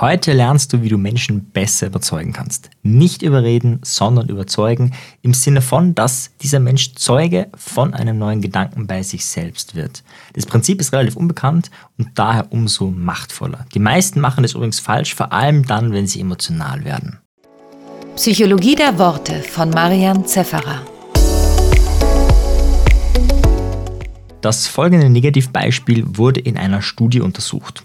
Heute lernst du, wie du Menschen besser überzeugen kannst. Nicht überreden, sondern überzeugen im Sinne von, dass dieser Mensch Zeuge von einem neuen Gedanken bei sich selbst wird. Das Prinzip ist relativ unbekannt und daher umso machtvoller. Die meisten machen es übrigens falsch, vor allem dann, wenn sie emotional werden. Psychologie der Worte von Marian Zefferer. Das folgende Negativbeispiel wurde in einer Studie untersucht.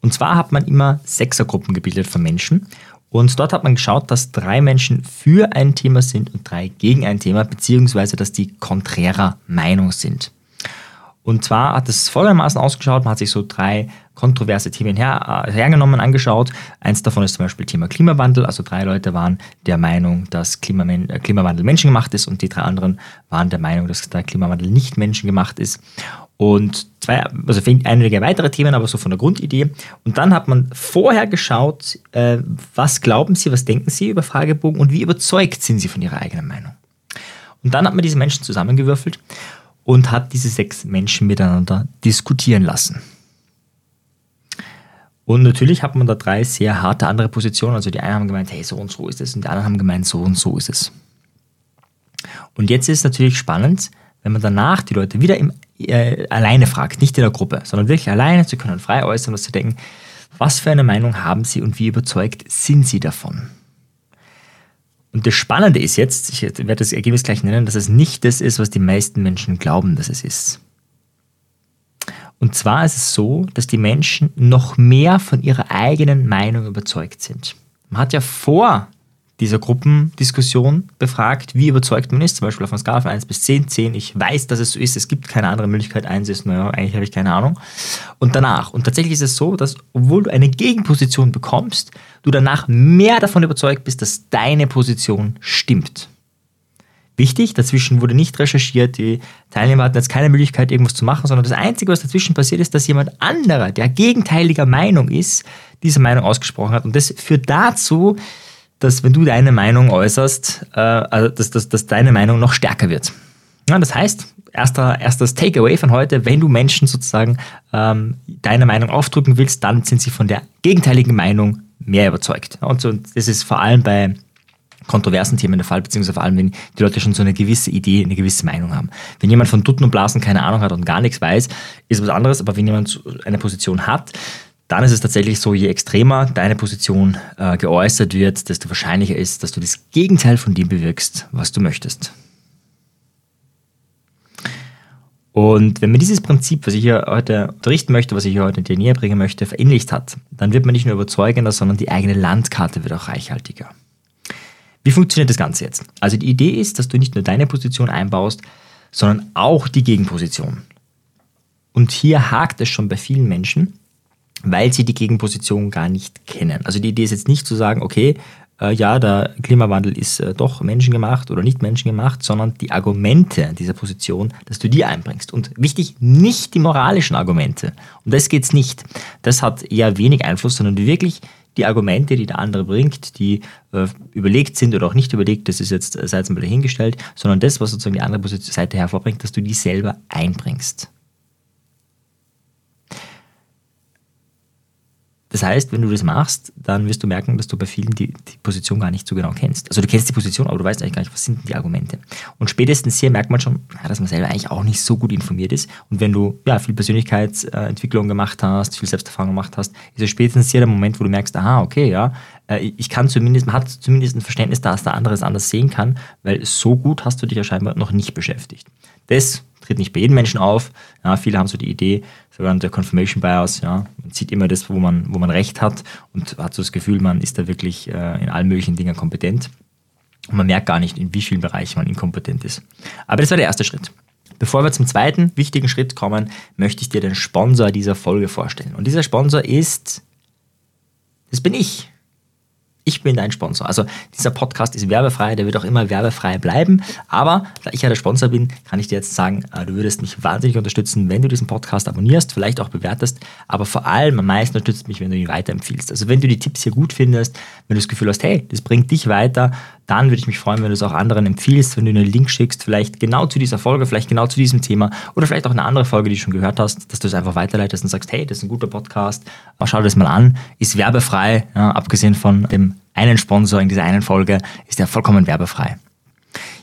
Und zwar hat man immer Sechsergruppen gebildet von Menschen. Und dort hat man geschaut, dass drei Menschen für ein Thema sind und drei gegen ein Thema, beziehungsweise dass die konträrer Meinung sind. Und zwar hat es folgendermaßen ausgeschaut, man hat sich so drei kontroverse Themen her, äh, hergenommen, angeschaut. Eins davon ist zum Beispiel Thema Klimawandel. Also drei Leute waren der Meinung, dass Klimamen äh, Klimawandel menschengemacht ist und die drei anderen waren der Meinung, dass der Klimawandel nicht menschengemacht ist. Und zwei, also einige weitere Themen, aber so von der Grundidee. Und dann hat man vorher geschaut, äh, was glauben Sie, was denken Sie über Fragebogen und wie überzeugt sind Sie von Ihrer eigenen Meinung. Und dann hat man diese Menschen zusammengewürfelt und hat diese sechs Menschen miteinander diskutieren lassen. Und natürlich hat man da drei sehr harte andere Positionen. Also die einen haben gemeint, hey, so und so ist es, und die anderen haben gemeint, so und so ist es. Und jetzt ist es natürlich spannend, wenn man danach die Leute wieder im, äh, alleine fragt, nicht in der Gruppe, sondern wirklich alleine, sie können frei äußern, was sie denken, was für eine Meinung haben sie und wie überzeugt sind sie davon? Und das Spannende ist jetzt, ich werde das Ergebnis gleich nennen, dass es nicht das ist, was die meisten Menschen glauben, dass es ist. Und zwar ist es so, dass die Menschen noch mehr von ihrer eigenen Meinung überzeugt sind. Man hat ja vor dieser Gruppendiskussion befragt, wie überzeugt man ist, zum Beispiel auf einer Skala von 1 bis 10. 10, ich weiß, dass es so ist, es gibt keine andere Möglichkeit, 1 ist, naja, eigentlich habe ich keine Ahnung. Und danach, und tatsächlich ist es so, dass obwohl du eine Gegenposition bekommst, du danach mehr davon überzeugt bist, dass deine Position stimmt. Wichtig, dazwischen wurde nicht recherchiert, die Teilnehmer hatten jetzt keine Möglichkeit, irgendwas zu machen, sondern das Einzige, was dazwischen passiert ist, dass jemand anderer, der gegenteiliger Meinung ist, diese Meinung ausgesprochen hat. Und das führt dazu, dass wenn du deine Meinung äußerst, äh, also dass, dass, dass deine Meinung noch stärker wird. Ja, das heißt, erster, erstes Takeaway von heute, wenn du Menschen sozusagen ähm, deine Meinung aufdrücken willst, dann sind sie von der gegenteiligen Meinung mehr überzeugt. Und, so, das ist vor allem bei kontroversen Themen der Fall, beziehungsweise vor allem, wenn die Leute schon so eine gewisse Idee, eine gewisse Meinung haben. Wenn jemand von Dutten und Blasen keine Ahnung hat und gar nichts weiß, ist was anderes, aber wenn jemand eine Position hat, dann ist es tatsächlich so, je extremer deine Position äh, geäußert wird, desto wahrscheinlicher ist, dass du das Gegenteil von dem bewirkst, was du möchtest. Und wenn man dieses Prinzip, was ich hier heute unterrichten möchte, was ich hier heute dir näher bringen möchte, verinnerlicht hat, dann wird man nicht nur überzeugender, sondern die eigene Landkarte wird auch reichhaltiger. Wie funktioniert das Ganze jetzt? Also die Idee ist, dass du nicht nur deine Position einbaust, sondern auch die Gegenposition. Und hier hakt es schon bei vielen Menschen, weil sie die Gegenposition gar nicht kennen. Also die Idee ist jetzt nicht zu sagen, okay, äh, ja, der Klimawandel ist äh, doch menschengemacht oder nicht menschengemacht, sondern die Argumente dieser Position, dass du die einbringst. Und wichtig, nicht die moralischen Argumente. Um das geht es nicht. Das hat eher wenig Einfluss, sondern wirklich die Argumente, die der andere bringt, die äh, überlegt sind oder auch nicht überlegt, das ist jetzt äh, sei mal dahingestellt, sondern das, was sozusagen die andere Seite hervorbringt, dass du die selber einbringst. Das heißt, wenn du das machst, dann wirst du merken, dass du bei vielen die, die, Position gar nicht so genau kennst. Also du kennst die Position, aber du weißt eigentlich gar nicht, was sind die Argumente. Und spätestens hier merkt man schon, dass man selber eigentlich auch nicht so gut informiert ist. Und wenn du ja, viel Persönlichkeitsentwicklung gemacht hast, viel Selbsterfahrung gemacht hast, ist es spätestens hier der Moment, wo du merkst, aha, okay, ja, äh, ich kann zumindest, man hat zumindest ein Verständnis, dass der andere es anders sehen kann, weil so gut hast du dich ja scheinbar noch nicht beschäftigt. Das tritt nicht bei jedem Menschen auf. Ja, viele haben so die Idee, sogenannte Confirmation Bias. Ja, man sieht immer das, wo man, wo man recht hat und hat so das Gefühl, man ist da wirklich äh, in allen möglichen Dingen kompetent. Und man merkt gar nicht, in wie vielen Bereichen man inkompetent ist. Aber das war der erste Schritt. Bevor wir zum zweiten wichtigen Schritt kommen, möchte ich dir den Sponsor dieser Folge vorstellen. Und dieser Sponsor ist, das bin ich ich bin dein Sponsor. Also dieser Podcast ist werbefrei, der wird auch immer werbefrei bleiben. Aber da ich ja der Sponsor bin, kann ich dir jetzt sagen, äh, du würdest mich wahnsinnig unterstützen, wenn du diesen Podcast abonnierst, vielleicht auch bewertest. Aber vor allem am meisten unterstützt mich, wenn du ihn weiterempfiehlst. Also wenn du die Tipps hier gut findest, wenn du das Gefühl hast, hey, das bringt dich weiter, dann würde ich mich freuen, wenn du es auch anderen empfiehlst, wenn du einen Link schickst, vielleicht genau zu dieser Folge, vielleicht genau zu diesem Thema oder vielleicht auch eine andere Folge, die du schon gehört hast, dass du es einfach weiterleitest und sagst, hey, das ist ein guter Podcast, schau dir das mal an, ist werbefrei, ja, abgesehen von dem einen Sponsor in dieser einen Folge, ist der vollkommen werbefrei.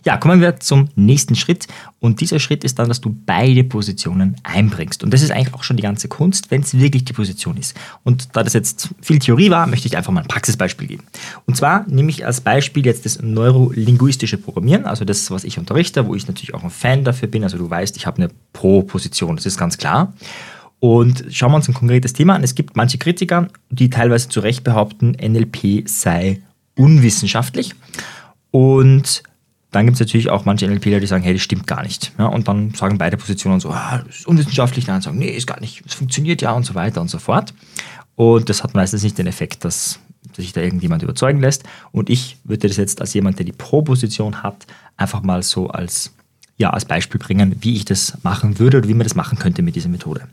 Ja, kommen wir zum nächsten Schritt. Und dieser Schritt ist dann, dass du beide Positionen einbringst. Und das ist eigentlich auch schon die ganze Kunst, wenn es wirklich die Position ist. Und da das jetzt viel Theorie war, möchte ich einfach mal ein Praxisbeispiel geben. Und zwar nehme ich als Beispiel jetzt das neurolinguistische Programmieren, also das, was ich unterrichte, wo ich natürlich auch ein Fan dafür bin. Also du weißt, ich habe eine Pro-Position, das ist ganz klar. Und schauen wir uns ein konkretes Thema an. Es gibt manche Kritiker, die teilweise zu Recht behaupten, NLP sei unwissenschaftlich. Und dann gibt es natürlich auch manche NLPler, die sagen, hey, das stimmt gar nicht. Ja, und dann sagen beide Positionen so, ah, das ist unwissenschaftlich. Dann sagen, nee, ist gar nicht, es funktioniert ja und so weiter und so fort. Und das hat meistens nicht den Effekt, dass, sich da irgendjemand überzeugen lässt. Und ich würde das jetzt als jemand, der die Pro-Position hat, einfach mal so als, ja, als Beispiel bringen, wie ich das machen würde oder wie man das machen könnte mit dieser Methode.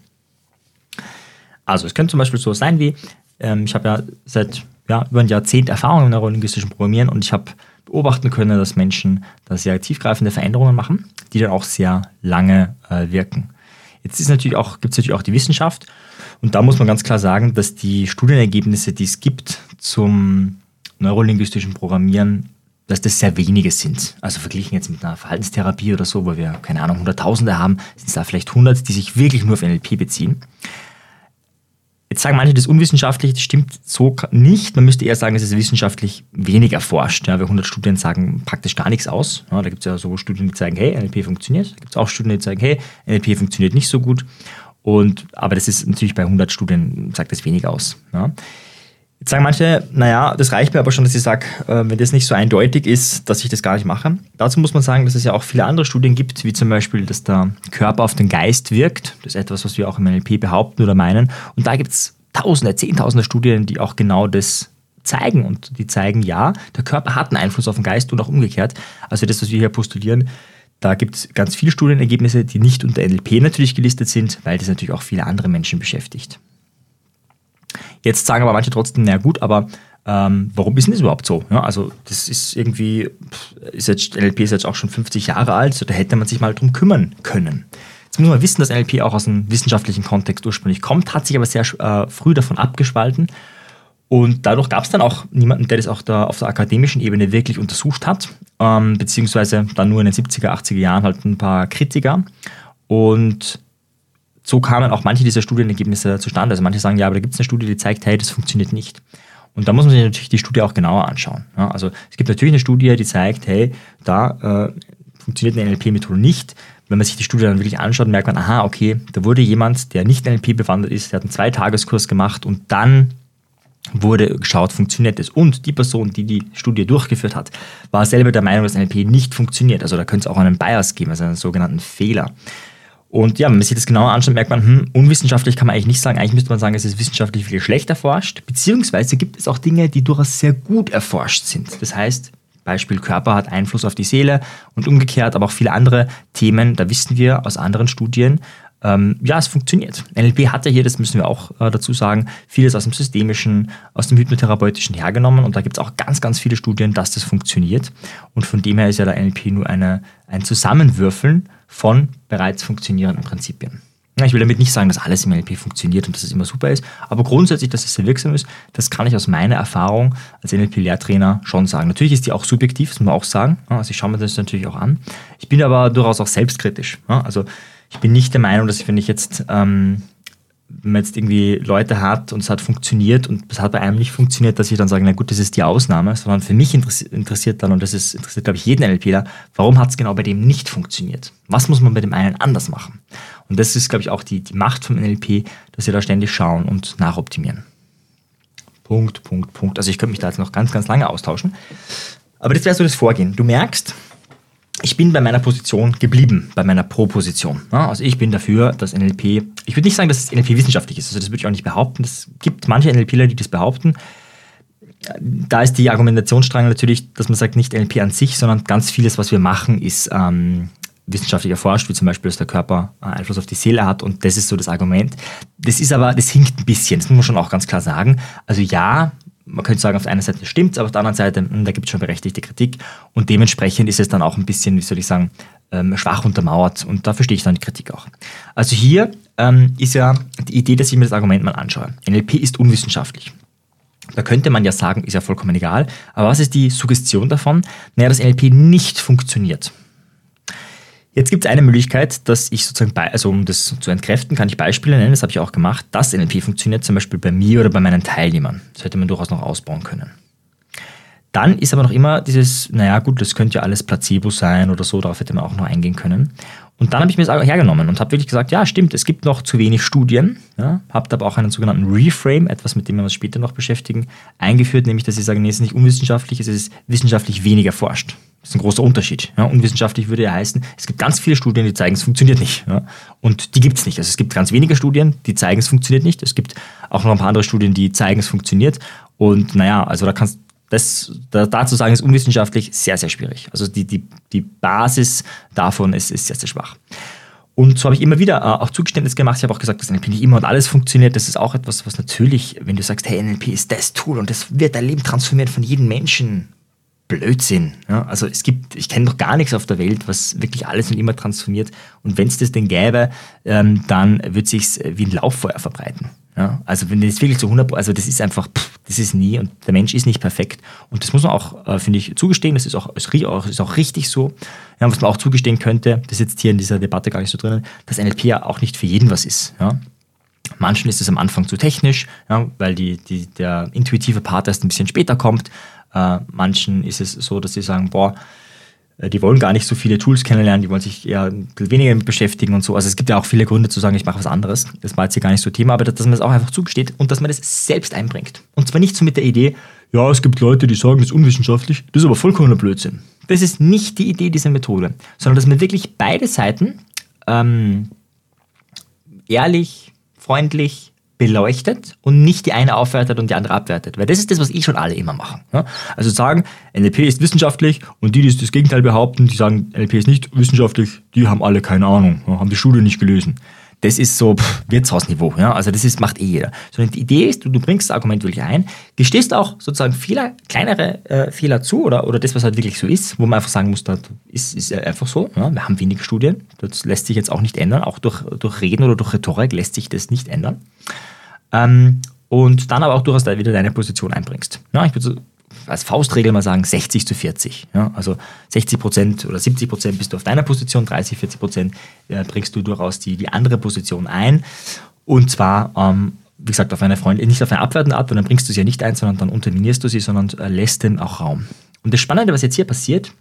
Also es könnte zum Beispiel so sein wie, ähm, ich habe ja seit ja, über ein Jahrzehnt Erfahrung im neurolinguistischen Programmieren und ich habe beobachten können, dass Menschen da sehr tiefgreifende Veränderungen machen, die dann auch sehr lange äh, wirken. Jetzt gibt es natürlich auch die Wissenschaft und da muss man ganz klar sagen, dass die Studienergebnisse, die es gibt zum neurolinguistischen Programmieren, dass das sehr wenige sind. Also verglichen jetzt mit einer Verhaltenstherapie oder so, wo wir, keine Ahnung, Hunderttausende haben, sind es da vielleicht 100, die sich wirklich nur auf NLP beziehen. Jetzt sagen manche, das ist unwissenschaftlich, das stimmt so nicht. Man müsste eher sagen, es ist wissenschaftlich wenig erforscht. Ja, weil 100 Studien sagen praktisch gar nichts aus. Ja, da gibt es ja so Studien, die zeigen, hey, NLP funktioniert. Da gibt es auch Studien, die zeigen, hey, NLP funktioniert nicht so gut. Und, aber das ist natürlich bei 100 Studien, sagt das wenig aus. Ja. Jetzt sagen manche, naja, das reicht mir aber schon, dass ich sage, äh, wenn das nicht so eindeutig ist, dass ich das gar nicht mache. Dazu muss man sagen, dass es ja auch viele andere Studien gibt, wie zum Beispiel, dass der Körper auf den Geist wirkt. Das ist etwas, was wir auch im NLP behaupten oder meinen. Und da gibt es Tausende, Zehntausende Studien, die auch genau das zeigen. Und die zeigen, ja, der Körper hat einen Einfluss auf den Geist und auch umgekehrt. Also das, was wir hier postulieren, da gibt es ganz viele Studienergebnisse, die nicht unter NLP natürlich gelistet sind, weil das natürlich auch viele andere Menschen beschäftigt. Jetzt sagen aber manche trotzdem, na gut, aber ähm, warum ist denn das überhaupt so? Ja, also das ist irgendwie, ist jetzt, NLP ist jetzt auch schon 50 Jahre alt, so da hätte man sich mal drum kümmern können. Jetzt muss man wissen, dass NLP auch aus einem wissenschaftlichen Kontext ursprünglich kommt, hat sich aber sehr äh, früh davon abgespalten. Und dadurch gab es dann auch niemanden, der das auch da auf der akademischen Ebene wirklich untersucht hat, ähm, beziehungsweise dann nur in den 70er, 80er Jahren halt ein paar Kritiker. Und so kamen auch manche dieser Studienergebnisse zustande. Also manche sagen, ja, aber da gibt es eine Studie, die zeigt, hey, das funktioniert nicht. Und da muss man sich natürlich die Studie auch genauer anschauen. Ja, also es gibt natürlich eine Studie, die zeigt, hey, da äh, funktioniert eine NLP-Methode nicht. Wenn man sich die Studie dann wirklich anschaut, merkt man, aha, okay, da wurde jemand, der nicht NLP bewandert ist, der hat einen Zweitageskurs gemacht und dann wurde geschaut, funktioniert es. Und die Person, die die Studie durchgeführt hat, war selber der Meinung, dass NLP nicht funktioniert. Also da könnte es auch einen Bias geben, also einen sogenannten Fehler. Und ja, wenn man sich das genauer anschaut, merkt man, hm, unwissenschaftlich kann man eigentlich nicht sagen. Eigentlich müsste man sagen, es ist wissenschaftlich viel schlecht erforscht. Beziehungsweise gibt es auch Dinge, die durchaus sehr gut erforscht sind. Das heißt, Beispiel Körper hat Einfluss auf die Seele und umgekehrt, aber auch viele andere Themen, da wissen wir aus anderen Studien, ähm, ja, es funktioniert. NLP hat ja hier, das müssen wir auch äh, dazu sagen, vieles aus dem Systemischen, aus dem Hypnotherapeutischen hergenommen und da gibt es auch ganz, ganz viele Studien, dass das funktioniert. Und von dem her ist ja der NLP nur eine, ein Zusammenwürfeln von bereits funktionierenden Prinzipien. Ich will damit nicht sagen, dass alles im NLP funktioniert und dass es immer super ist, aber grundsätzlich, dass es sehr wirksam ist, das kann ich aus meiner Erfahrung als NLP-Lehrtrainer schon sagen. Natürlich ist die auch subjektiv, das muss man auch sagen. Also ich schaue mir das natürlich auch an. Ich bin aber durchaus auch selbstkritisch. Also ich bin nicht der Meinung, dass ich, wenn ich jetzt, ähm, wenn man jetzt irgendwie Leute hat und es hat funktioniert und es hat bei einem nicht funktioniert, dass ich dann sage, na gut, das ist die Ausnahme, sondern für mich interessiert dann, und das ist, interessiert, glaube ich, jeden NLPler, warum hat es genau bei dem nicht funktioniert? Was muss man bei dem einen anders machen? Und das ist, glaube ich, auch die, die Macht vom NLP, dass wir da ständig schauen und nachoptimieren. Punkt, Punkt, Punkt. Also ich könnte mich da jetzt noch ganz, ganz lange austauschen. Aber das wäre so das Vorgehen. Du merkst, ich bin bei meiner Position geblieben, bei meiner Pro-Position. Also ich bin dafür, dass NLP, ich würde nicht sagen, dass NLP wissenschaftlich ist, also das würde ich auch nicht behaupten. Es gibt manche NLPler, die das behaupten. Da ist die Argumentationsstrang natürlich, dass man sagt, nicht NLP an sich, sondern ganz vieles, was wir machen, ist ähm, wissenschaftlich erforscht, wie zum Beispiel, dass der Körper Einfluss auf die Seele hat und das ist so das Argument. Das ist aber, das hinkt ein bisschen, das muss man schon auch ganz klar sagen. Also ja, man könnte sagen, auf der einen Seite stimmt es, aber auf der anderen Seite, hm, da gibt es schon berechtigte Kritik. Und dementsprechend ist es dann auch ein bisschen, wie soll ich sagen, ähm, schwach untermauert. Und da verstehe ich dann die Kritik auch. Also hier ähm, ist ja die Idee, dass ich mir das Argument mal anschaue. NLP ist unwissenschaftlich. Da könnte man ja sagen, ist ja vollkommen egal. Aber was ist die Suggestion davon? Naja, dass NLP nicht funktioniert. Jetzt gibt es eine Möglichkeit, dass ich sozusagen, bei, also um das zu entkräften, kann ich Beispiele nennen, das habe ich auch gemacht, dass NLP funktioniert, zum Beispiel bei mir oder bei meinen Teilnehmern. Das hätte man durchaus noch ausbauen können. Dann ist aber noch immer dieses, naja gut, das könnte ja alles Placebo sein oder so, darauf hätte man auch noch eingehen können. Und dann habe ich mir das hergenommen und habe wirklich gesagt, ja stimmt, es gibt noch zu wenig Studien, ja, habe aber auch einen sogenannten Reframe, etwas mit dem wir uns später noch beschäftigen, eingeführt, nämlich dass ich sage, nee, es ist nicht unwissenschaftlich, es ist wissenschaftlich weniger forscht. Das ist ein großer Unterschied. Ja. Unwissenschaftlich würde ja heißen, es gibt ganz viele Studien, die zeigen, es funktioniert nicht. Ja. Und die gibt es nicht. Also es gibt ganz wenige Studien, die zeigen, es funktioniert nicht. Es gibt auch noch ein paar andere Studien, die zeigen, es funktioniert. Und naja, also da kannst das da, dazu sagen, ist unwissenschaftlich sehr, sehr schwierig. Also die, die, die Basis davon ist, ist sehr, sehr schwach. Und so habe ich immer wieder äh, auch Zugeständnis gemacht. Ich habe auch gesagt, dass NLP nicht immer und alles funktioniert. Das ist auch etwas, was natürlich, wenn du sagst, hey, NLP ist das Tool und das wird dein Leben transformieren von jedem Menschen, Blödsinn. Ja? Also es gibt, ich kenne doch gar nichts auf der Welt, was wirklich alles und immer transformiert. Und wenn es das denn gäbe, ähm, dann wird sich wie ein Lauffeuer verbreiten. Ja? Also wenn das wirklich zu 100%, also das ist einfach, pff, das ist nie und der Mensch ist nicht perfekt. Und das muss man auch, äh, finde ich, zugestehen. Das ist auch, ist auch richtig so. Ja, was man auch zugestehen könnte, das ist jetzt hier in dieser Debatte gar nicht so drinnen, dass NLP ja auch nicht für jeden was ist. Ja? Manchen ist es am Anfang zu technisch, ja, weil die, die, der intuitive Part erst ein bisschen später kommt. Äh, manchen ist es so, dass sie sagen, boah, äh, die wollen gar nicht so viele Tools kennenlernen, die wollen sich eher weniger beschäftigen und so. Also es gibt ja auch viele Gründe zu sagen, ich mache was anderes. Das war jetzt hier gar nicht so Thema, aber dass man das auch einfach zugesteht und dass man das selbst einbringt. Und zwar nicht so mit der Idee, ja, es gibt Leute, die sagen, das ist unwissenschaftlich, das ist aber vollkommener Blödsinn. Das ist nicht die Idee dieser Methode, sondern dass man wirklich beide Seiten ähm, ehrlich, freundlich, beleuchtet und nicht die eine aufwertet und die andere abwertet. Weil das ist das, was eh schon alle immer machen. Ja? Also sagen, NLP ist wissenschaftlich und die, die das Gegenteil behaupten, die sagen, NLP ist nicht wissenschaftlich, die haben alle keine Ahnung, haben die Studie nicht gelesen. Das ist so pff, Wirtshausniveau. Ja? Also das ist, macht eh jeder. Sondern die Idee ist, du, du bringst das Argument wirklich ein, gestehst auch sozusagen Fehler, kleinere äh, Fehler zu oder, oder das, was halt wirklich so ist, wo man einfach sagen muss, das ist, ist einfach so. Ja? Wir haben wenige Studien. Das lässt sich jetzt auch nicht ändern. Auch durch, durch Reden oder durch Rhetorik lässt sich das nicht ändern. Ähm, und dann aber auch durchaus wieder deine Position einbringst. Ja, ich würde als Faustregel mal sagen 60 zu 40. Ja, also 60 Prozent oder 70 Prozent bist du auf deiner Position, 30, 40 Prozent äh, bringst du durchaus die, die andere Position ein. Und zwar, ähm, wie gesagt, auf eine Freundin, nicht auf eine abwertende Art, weil dann bringst du sie ja nicht ein, sondern dann unterminierst du sie, sondern äh, lässt dem auch Raum. Und das Spannende, was jetzt hier passiert,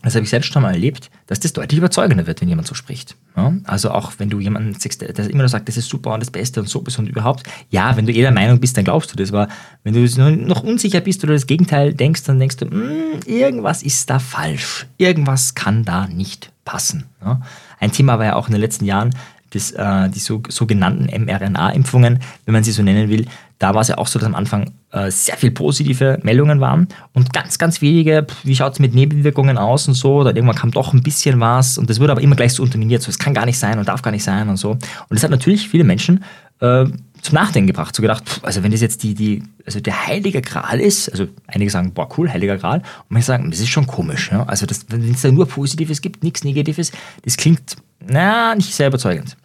das habe ich selbst schon mal erlebt, dass das deutlich überzeugender wird, wenn jemand so spricht. Ja? Also auch wenn du jemanden siehst, der immer nur sagt, das ist super und das Beste und so bist und überhaupt, ja, wenn du jeder Meinung bist, dann glaubst du das. Aber wenn du noch unsicher bist oder das Gegenteil denkst, dann denkst du, hm, irgendwas ist da falsch. Irgendwas kann da nicht passen. Ja? Ein Thema war ja auch in den letzten Jahren, das, äh, die so, sogenannten mRNA-Impfungen, wenn man sie so nennen will, da war es ja auch so, dass am Anfang äh, sehr viele positive Meldungen waren und ganz, ganz wenige, wie schaut es mit Nebenwirkungen aus und so, oder irgendwann kam doch ein bisschen was und das wurde aber immer gleich so unterminiert, so es kann gar nicht sein und darf gar nicht sein und so. Und das hat natürlich viele Menschen äh, zum Nachdenken gebracht, so gedacht, pff, also wenn das jetzt die, die, also der heilige Gral ist, also einige sagen, boah, cool, heiliger Gral, und manche sagen, das ist schon komisch, ja? also wenn es da nur Positives gibt, nichts Negatives, das klingt, na, nicht sehr überzeugend.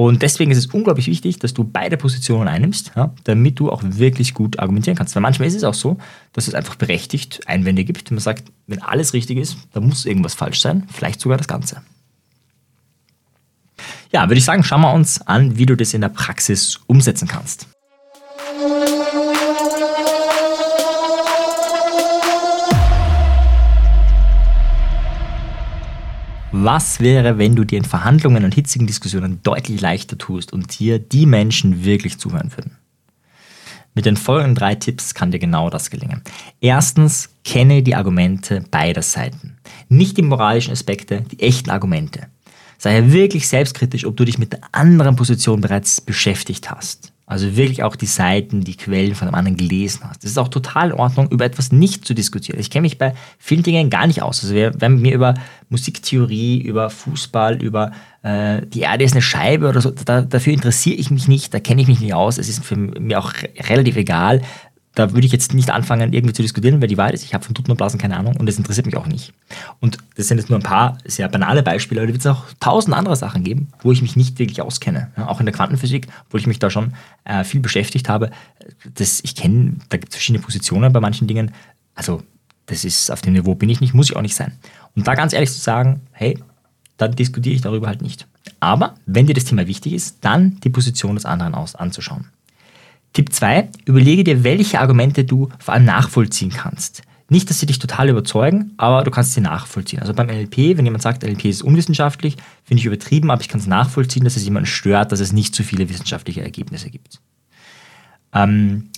Und deswegen ist es unglaublich wichtig, dass du beide Positionen einnimmst, ja, damit du auch wirklich gut argumentieren kannst. Weil manchmal ist es auch so, dass es einfach berechtigt Einwände gibt. Man sagt, wenn alles richtig ist, dann muss irgendwas falsch sein, vielleicht sogar das Ganze. Ja, würde ich sagen, schauen wir uns an, wie du das in der Praxis umsetzen kannst. Was wäre, wenn du dir in Verhandlungen und hitzigen Diskussionen deutlich leichter tust und dir die Menschen wirklich zuhören würden? Mit den folgenden drei Tipps kann dir genau das gelingen. Erstens, kenne die Argumente beider Seiten. Nicht die moralischen Aspekte, die echten Argumente. Sei wirklich selbstkritisch, ob du dich mit der anderen Position bereits beschäftigt hast. Also wirklich auch die Seiten, die Quellen von einem anderen gelesen hast. Es ist auch total in Ordnung, über etwas nicht zu diskutieren. Ich kenne mich bei vielen Dingen gar nicht aus. Also wer, wer mir über Musiktheorie, über Fußball, über äh, die Erde ist eine Scheibe oder so, da, dafür interessiere ich mich nicht, da kenne ich mich nicht aus. Es ist für mich auch relativ egal. Da würde ich jetzt nicht anfangen, irgendwie zu diskutieren, wer die Wahrheit ist. Ich habe von Tuten und Blasen keine Ahnung und das interessiert mich auch nicht. Und das sind jetzt nur ein paar sehr banale Beispiele, aber da wird es auch tausend andere Sachen geben, wo ich mich nicht wirklich auskenne. Ja, auch in der Quantenphysik, wo ich mich da schon äh, viel beschäftigt habe. Das, ich kenne, da gibt es verschiedene Positionen bei manchen Dingen. Also, das ist auf dem Niveau bin ich nicht, muss ich auch nicht sein. Und da ganz ehrlich zu sagen, hey, dann diskutiere ich darüber halt nicht. Aber wenn dir das Thema wichtig ist, dann die Position des anderen aus anzuschauen. Tipp 2, überlege dir, welche Argumente du vor allem nachvollziehen kannst. Nicht, dass sie dich total überzeugen, aber du kannst sie nachvollziehen. Also beim NLP, wenn jemand sagt, NLP ist unwissenschaftlich, finde ich übertrieben, aber ich kann es nachvollziehen, dass es jemanden stört, dass es nicht so viele wissenschaftliche Ergebnisse gibt. Ähm,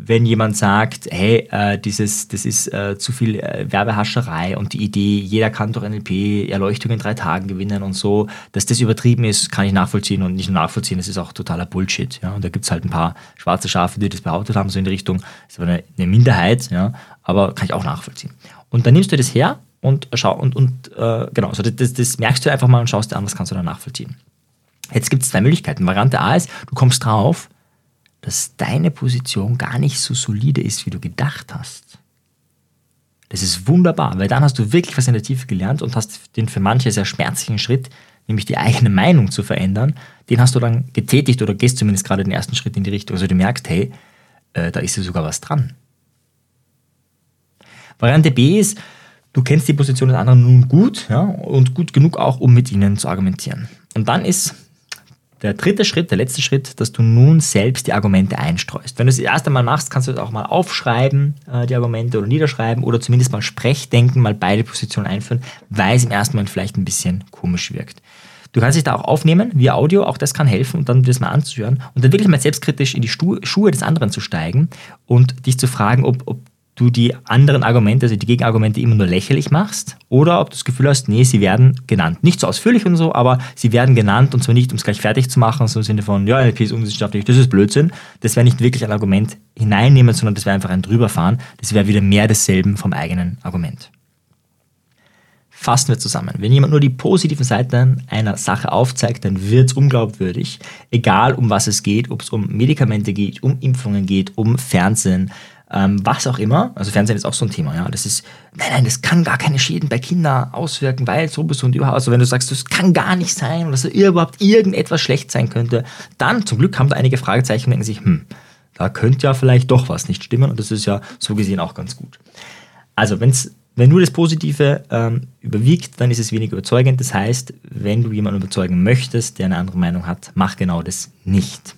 wenn jemand sagt, hey, äh, dieses, das ist äh, zu viel äh, Werbehascherei und die Idee, jeder kann durch NLP Erleuchtung in drei Tagen gewinnen und so, dass das übertrieben ist, kann ich nachvollziehen und nicht nur nachvollziehen, das ist auch totaler Bullshit. Ja? Und da gibt es halt ein paar schwarze Schafe, die das behauptet haben, so in die Richtung, das ist aber eine, eine Minderheit, ja? aber kann ich auch nachvollziehen. Und dann nimmst du das her und schau und, und äh, genau, also das, das merkst du einfach mal und schaust dir an, was kannst du dann nachvollziehen. Jetzt gibt es zwei Möglichkeiten. Variante A ist, du kommst drauf, dass deine Position gar nicht so solide ist, wie du gedacht hast. Das ist wunderbar, weil dann hast du wirklich was in der Tiefe gelernt und hast den für manche sehr schmerzlichen Schritt, nämlich die eigene Meinung zu verändern, den hast du dann getätigt oder gehst zumindest gerade den ersten Schritt in die Richtung. Also du merkst, hey, äh, da ist ja sogar was dran. Variante B ist, du kennst die Position des anderen nun gut ja, und gut genug auch, um mit ihnen zu argumentieren. Und dann ist der dritte Schritt, der letzte Schritt, dass du nun selbst die Argumente einstreust. Wenn du es das erste Mal machst, kannst du das auch mal aufschreiben, äh, die Argumente oder niederschreiben oder zumindest mal Sprechdenken, mal beide Positionen einführen, weil es im ersten Moment vielleicht ein bisschen komisch wirkt. Du kannst dich da auch aufnehmen, via Audio, auch das kann helfen und dann das mal anzuhören und dann wirklich mal selbstkritisch in die Schuhe des anderen zu steigen und dich zu fragen, ob, ob du die anderen Argumente, also die Gegenargumente immer nur lächerlich machst oder ob du das Gefühl hast, nee, sie werden genannt. Nicht so ausführlich und so, aber sie werden genannt und zwar nicht, um es gleich fertig zu machen, so im Sinne von, ja, NLP ist unwissenschaftlich, das ist Blödsinn. Das wäre nicht wirklich ein Argument hineinnehmen, sondern das wäre einfach ein drüberfahren. Das wäre wieder mehr desselben vom eigenen Argument. Fassen wir zusammen. Wenn jemand nur die positiven Seiten einer Sache aufzeigt, dann wird es unglaubwürdig. Egal um was es geht, ob es um Medikamente geht, um Impfungen geht, um Fernsehen, ähm, was auch immer. Also Fernsehen ist auch so ein Thema, ja. Das ist, nein, nein, das kann gar keine Schäden bei Kindern auswirken, weil so bist du und überhaupt. Also wenn du sagst, das kann gar nicht sein dass überhaupt irgendetwas schlecht sein könnte, dann zum Glück haben da einige Fragezeichen und denken sich, hm, da könnte ja vielleicht doch was nicht stimmen und das ist ja so gesehen auch ganz gut. Also wenn's, wenn nur das Positive ähm, überwiegt, dann ist es wenig überzeugend. Das heißt, wenn du jemanden überzeugen möchtest, der eine andere Meinung hat, mach genau das nicht.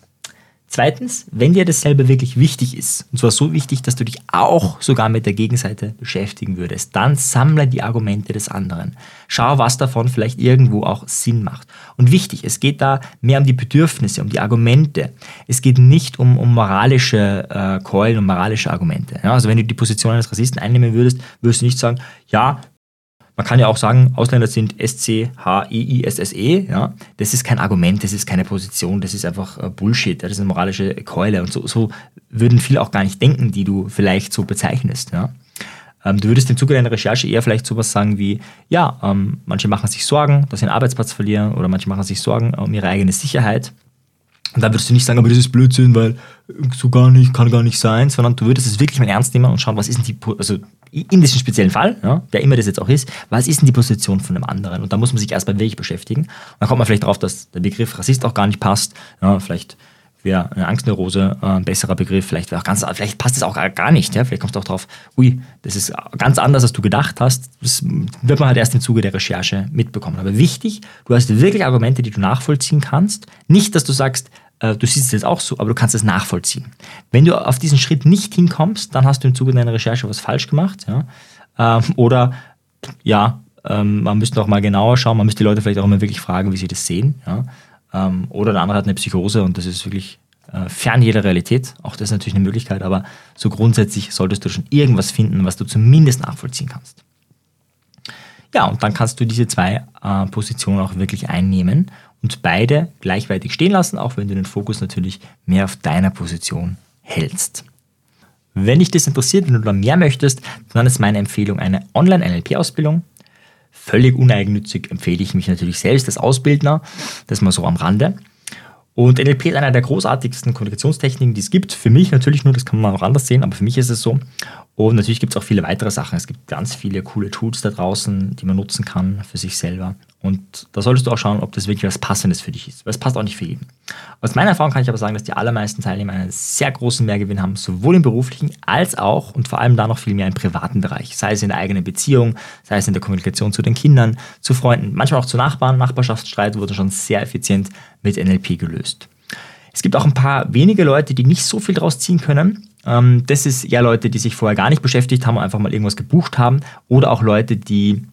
Zweitens, wenn dir dasselbe wirklich wichtig ist, und zwar so wichtig, dass du dich auch sogar mit der Gegenseite beschäftigen würdest, dann sammle die Argumente des anderen. Schau, was davon vielleicht irgendwo auch Sinn macht. Und wichtig, es geht da mehr um die Bedürfnisse, um die Argumente. Es geht nicht um, um moralische äh, Keulen, um moralische Argumente. Ja, also wenn du die Position eines Rassisten einnehmen würdest, würdest du nicht sagen, ja, man kann ja auch sagen, Ausländer sind S-C-H-I-I-S-S-E. Ja? Das ist kein Argument, das ist keine Position, das ist einfach äh, Bullshit, das ist eine moralische Keule. Und so, so würden viele auch gar nicht denken, die du vielleicht so bezeichnest. Ja? Ähm, du würdest im Zuge deiner Recherche eher vielleicht sowas sagen wie, ja, ähm, manche machen sich Sorgen, dass sie einen Arbeitsplatz verlieren oder manche machen sich Sorgen um ihre eigene Sicherheit. Und da würdest du nicht sagen, aber das ist Blödsinn, weil so gar nicht, kann gar nicht sein, sondern du würdest es wirklich mal ernst nehmen und schauen, was ist denn die, also in diesem speziellen Fall, ja, wer immer das jetzt auch ist, was ist denn die Position von dem anderen? Und da muss man sich erstmal wirklich beschäftigen. Und dann kommt man vielleicht darauf, dass der Begriff Rassist auch gar nicht passt. Ja, vielleicht wäre eine Angstneurose äh, ein besserer Begriff. Vielleicht, auch ganz, vielleicht passt es auch gar nicht. Ja? Vielleicht kommst du auch drauf, ui, das ist ganz anders, als du gedacht hast. Das wird man halt erst im Zuge der Recherche mitbekommen. Aber wichtig, du hast wirklich Argumente, die du nachvollziehen kannst. Nicht, dass du sagst, äh, du siehst es jetzt auch so, aber du kannst es nachvollziehen. Wenn du auf diesen Schritt nicht hinkommst, dann hast du im Zuge deiner Recherche was falsch gemacht. Ja? Ähm, oder ja, ähm, man müsste auch mal genauer schauen, man müsste die Leute vielleicht auch immer wirklich fragen, wie sie das sehen. Ja? Ähm, oder der andere hat eine Psychose und das ist wirklich äh, fern jeder Realität. Auch das ist natürlich eine Möglichkeit, aber so grundsätzlich solltest du schon irgendwas finden, was du zumindest nachvollziehen kannst. Ja, und dann kannst du diese zwei äh, Positionen auch wirklich einnehmen und beide gleichwertig stehen lassen, auch wenn du den Fokus natürlich mehr auf deiner Position hältst. Wenn dich das interessiert, wenn du da mehr möchtest, dann ist meine Empfehlung eine Online-NLP-Ausbildung. Völlig uneigennützig empfehle ich mich natürlich selbst als Ausbildner, das mal so am Rande. Und NLP ist einer der großartigsten Kommunikationstechniken, die es gibt. Für mich natürlich nur, das kann man auch anders sehen, aber für mich ist es so. Und natürlich gibt es auch viele weitere Sachen. Es gibt ganz viele coole Tools da draußen, die man nutzen kann für sich selber. Und da solltest du auch schauen, ob das wirklich was Passendes für dich ist. Weil es passt auch nicht für jeden. Aus meiner Erfahrung kann ich aber sagen, dass die allermeisten Teilnehmer einen sehr großen Mehrgewinn haben, sowohl im beruflichen als auch und vor allem da noch viel mehr im privaten Bereich. Sei es in der eigenen Beziehung, sei es in der Kommunikation zu den Kindern, zu Freunden, manchmal auch zu Nachbarn. Nachbarschaftsstreit wurde schon sehr effizient mit NLP gelöst. Es gibt auch ein paar wenige Leute, die nicht so viel daraus ziehen können. Ähm, das ist eher Leute, die sich vorher gar nicht beschäftigt haben und einfach mal irgendwas gebucht haben. Oder auch Leute, die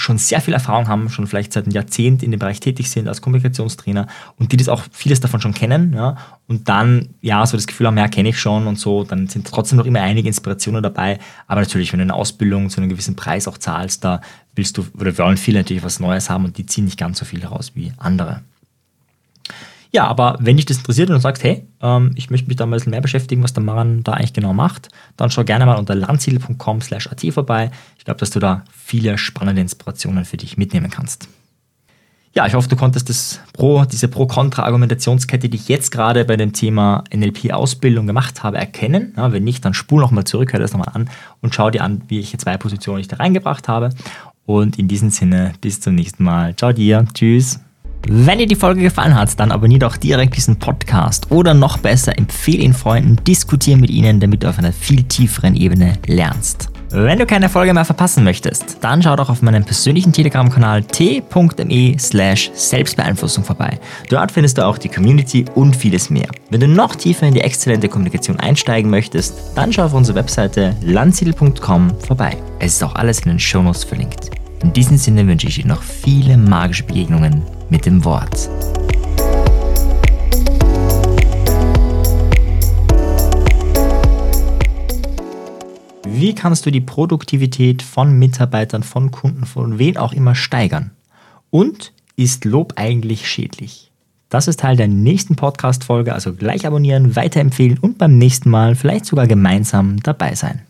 schon sehr viel Erfahrung haben, schon vielleicht seit einem Jahrzehnt in dem Bereich tätig sind als Kommunikationstrainer und die das auch vieles davon schon kennen ja, und dann ja so das Gefühl haben, ja, kenne ich schon und so, dann sind trotzdem noch immer einige Inspirationen dabei. Aber natürlich, wenn du eine Ausbildung zu einem gewissen Preis auch zahlst, da willst du, oder wollen viele natürlich was Neues haben und die ziehen nicht ganz so viel heraus wie andere. Ja, aber wenn dich das interessiert und du sagst, hey, ähm, ich möchte mich da mal ein bisschen mehr beschäftigen, was der Maran da eigentlich genau macht, dann schau gerne mal unter landsiedel.com slash at vorbei. Ich glaube, dass du da viele spannende Inspirationen für dich mitnehmen kannst. Ja, ich hoffe, du konntest das Pro, diese Pro-Kontra-Argumentationskette, die ich jetzt gerade bei dem Thema NLP-Ausbildung gemacht habe, erkennen. Ja, wenn nicht, dann spul nochmal zurück, hör das nochmal an und schau dir an, welche zwei Positionen ich da reingebracht habe. Und in diesem Sinne, bis zum nächsten Mal. Ciao dir. Tschüss. Wenn dir die Folge gefallen hat, dann abonniere doch direkt diesen Podcast oder noch besser, empfehle ihn Freunden, diskutiere mit ihnen, damit du auf einer viel tieferen Ebene lernst. Wenn du keine Folge mehr verpassen möchtest, dann schau doch auf meinem persönlichen Telegram-Kanal t.me slash Selbstbeeinflussung vorbei. Dort findest du auch die Community und vieles mehr. Wenn du noch tiefer in die exzellente Kommunikation einsteigen möchtest, dann schau auf unsere Webseite landsiedel.com vorbei. Es ist auch alles in den Shownotes verlinkt. In diesem Sinne wünsche ich dir noch viele magische Begegnungen mit dem Wort. Wie kannst du die Produktivität von Mitarbeitern, von Kunden, von wen auch immer steigern? Und ist Lob eigentlich schädlich? Das ist Teil der nächsten Podcast-Folge, also gleich abonnieren, weiterempfehlen und beim nächsten Mal vielleicht sogar gemeinsam dabei sein.